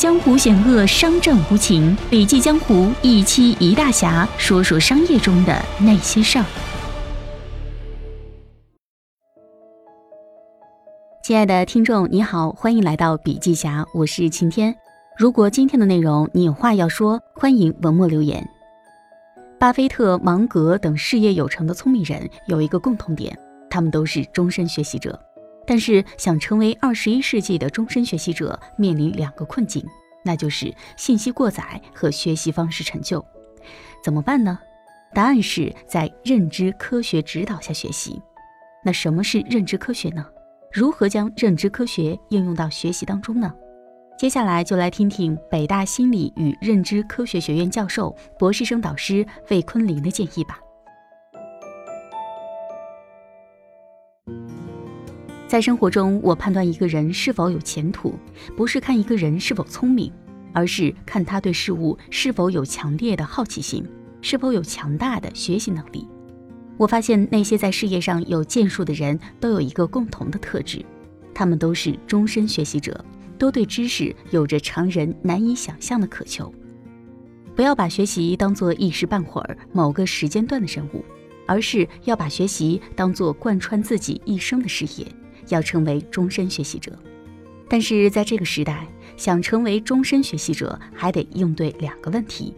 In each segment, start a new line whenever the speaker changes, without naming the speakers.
江湖险恶，商战无情。笔记江湖一期一大侠，说说商业中的那些事儿。亲爱的听众，你好，欢迎来到笔记侠，我是晴天。如果今天的内容你有话要说，欢迎文末留言。巴菲特、芒格等事业有成的聪明人有一个共同点，他们都是终身学习者。但是，想成为二十一世纪的终身学习者，面临两个困境，那就是信息过载和学习方式陈旧。怎么办呢？答案是在认知科学指导下学习。那什么是认知科学呢？如何将认知科学应用到学习当中呢？接下来就来听听北大心理与认知科学学院教授、博士生导师魏坤林的建议吧。在生活中，我判断一个人是否有前途，不是看一个人是否聪明，而是看他对事物是否有强烈的好奇心，是否有强大的学习能力。我发现那些在事业上有建树的人都有一个共同的特质，他们都是终身学习者，都对知识有着常人难以想象的渴求。不要把学习当做一时半会儿、某个时间段的任务，而是要把学习当做贯穿自己一生的事业。要成为终身学习者，但是在这个时代，想成为终身学习者，还得应对两个问题：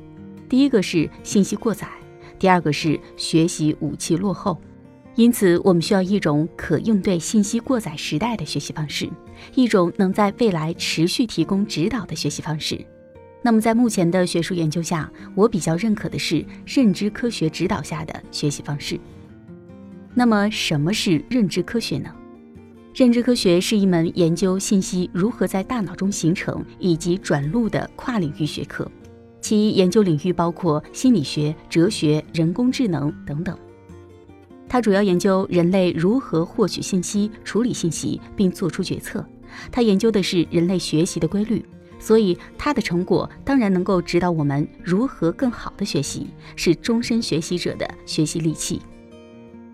第一个是信息过载，第二个是学习武器落后。因此，我们需要一种可应对信息过载时代的学习方式，一种能在未来持续提供指导的学习方式。那么，在目前的学术研究下，我比较认可的是认知科学指导下的学习方式。那么，什么是认知科学呢？认知科学是一门研究信息如何在大脑中形成以及转录的跨领域学科，其研究领域包括心理学、哲学、人工智能等等。它主要研究人类如何获取信息、处理信息并做出决策。它研究的是人类学习的规律，所以它的成果当然能够指导我们如何更好的学习，是终身学习者的学习利器。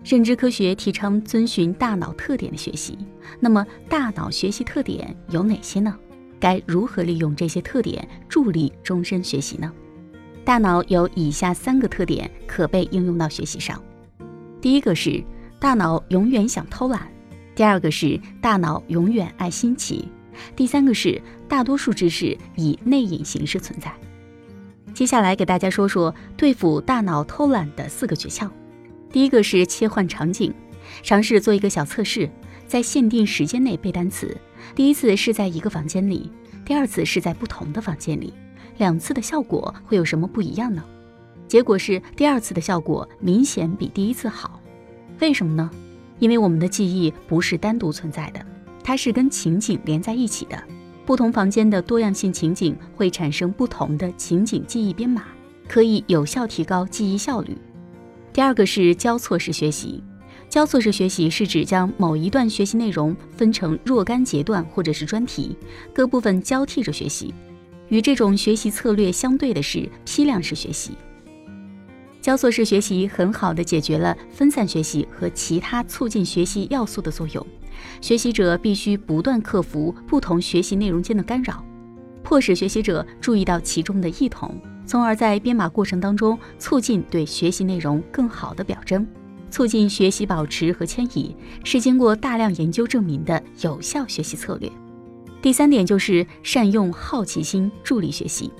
认知科学提倡遵循大脑特点的学习，那么大脑学习特点有哪些呢？该如何利用这些特点助力终身学习呢？大脑有以下三个特点可被应用到学习上：第一个是大脑永远想偷懒；第二个是大脑永远爱新奇；第三个是大多数知识以内隐形式存在。接下来给大家说说对付大脑偷懒的四个诀窍。第一个是切换场景，尝试做一个小测试，在限定时间内背单词。第一次是在一个房间里，第二次是在不同的房间里，两次的效果会有什么不一样呢？结果是第二次的效果明显比第一次好。为什么呢？因为我们的记忆不是单独存在的，它是跟情景连在一起的。不同房间的多样性情景会产生不同的情景记忆编码，可以有效提高记忆效率。第二个是交错式学习，交错式学习是指将某一段学习内容分成若干节段或者是专题，各部分交替着学习。与这种学习策略相对的是批量式学习。交错式学习很好的解决了分散学习和其他促进学习要素的作用。学习者必须不断克服不同学习内容间的干扰，迫使学习者注意到其中的异同。从而在编码过程当中促进对学习内容更好的表征，促进学习保持和迁移，是经过大量研究证明的有效学习策略。第三点就是善用好奇心助力学习。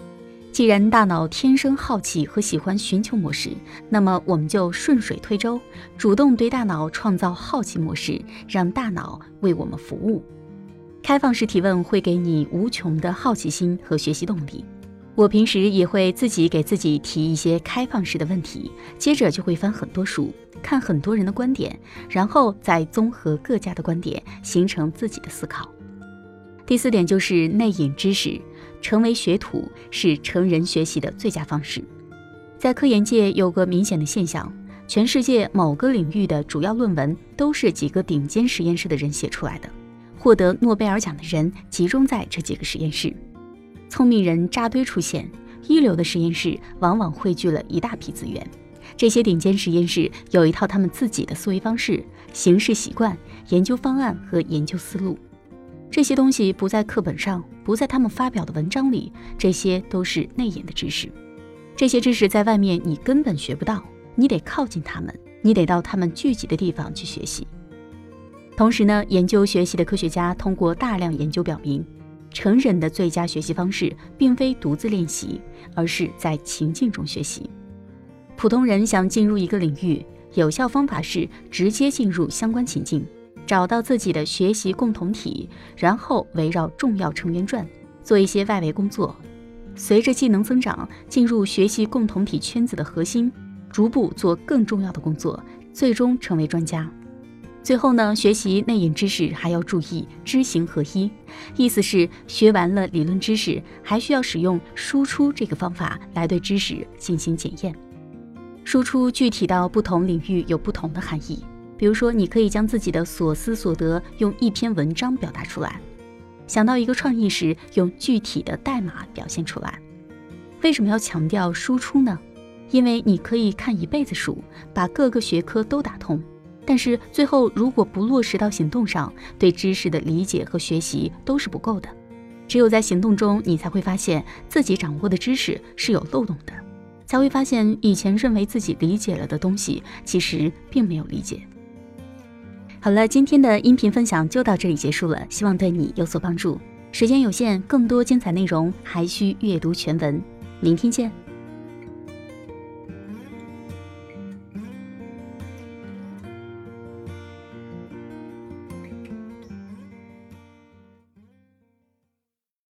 既然大脑天生好奇和喜欢寻求模式，那么我们就顺水推舟，主动对大脑创造好奇模式，让大脑为我们服务。开放式提问会给你无穷的好奇心和学习动力。我平时也会自己给自己提一些开放式的问题，接着就会翻很多书，看很多人的观点，然后再综合各家的观点，形成自己的思考。第四点就是内隐知识，成为学徒是成人学习的最佳方式。在科研界有个明显的现象，全世界某个领域的主要论文都是几个顶尖实验室的人写出来的，获得诺贝尔奖的人集中在这几个实验室。聪明人扎堆出现，一流的实验室往往汇聚了一大批资源。这些顶尖实验室有一套他们自己的思维方式、行事习惯、研究方案和研究思路。这些东西不在课本上，不不在他们发表的文章里，这些都是内隐的知识。这些知识在外面你根本学不到，你得靠近他们，你得到他们聚集的地方去学习。同时呢，研究学习的科学家通过大量研究表明，成人的最佳学习方式并非独自练习，而是在情境中学习。普通人想进入一个领域，有效方法是直接进入相关情境，找到自己的学习共同体，然后围绕重要成员转，做一些外围工作。随着技能增长，进入学习共同体圈子的核心，逐步做更重要的工作，最终成为专家。最后呢，学习内隐知识还要注意知行合一，意思是学完了理论知识，还需要使用输出这个方法来对知识进行检验。输出具体到不同领域有不同的含义，比如说，你可以将自己的所思所得用一篇文章表达出来。想到一个创意时，用具体的代码表现出来。为什么要强调输出呢？因为你可以看一辈子书，把各个学科都打通，但是最后如果不落实到行动上，对知识的理解和学习都是不够的。只有在行动中，你才会发现自己掌握的知识是有漏洞的，才会发现以前认为自己理解了的东西，其实并没有理解。好了，今天的音频分享就到这里结束了，希望对你有所帮助。时间有限，更多精彩内容还需阅读全文。明天见。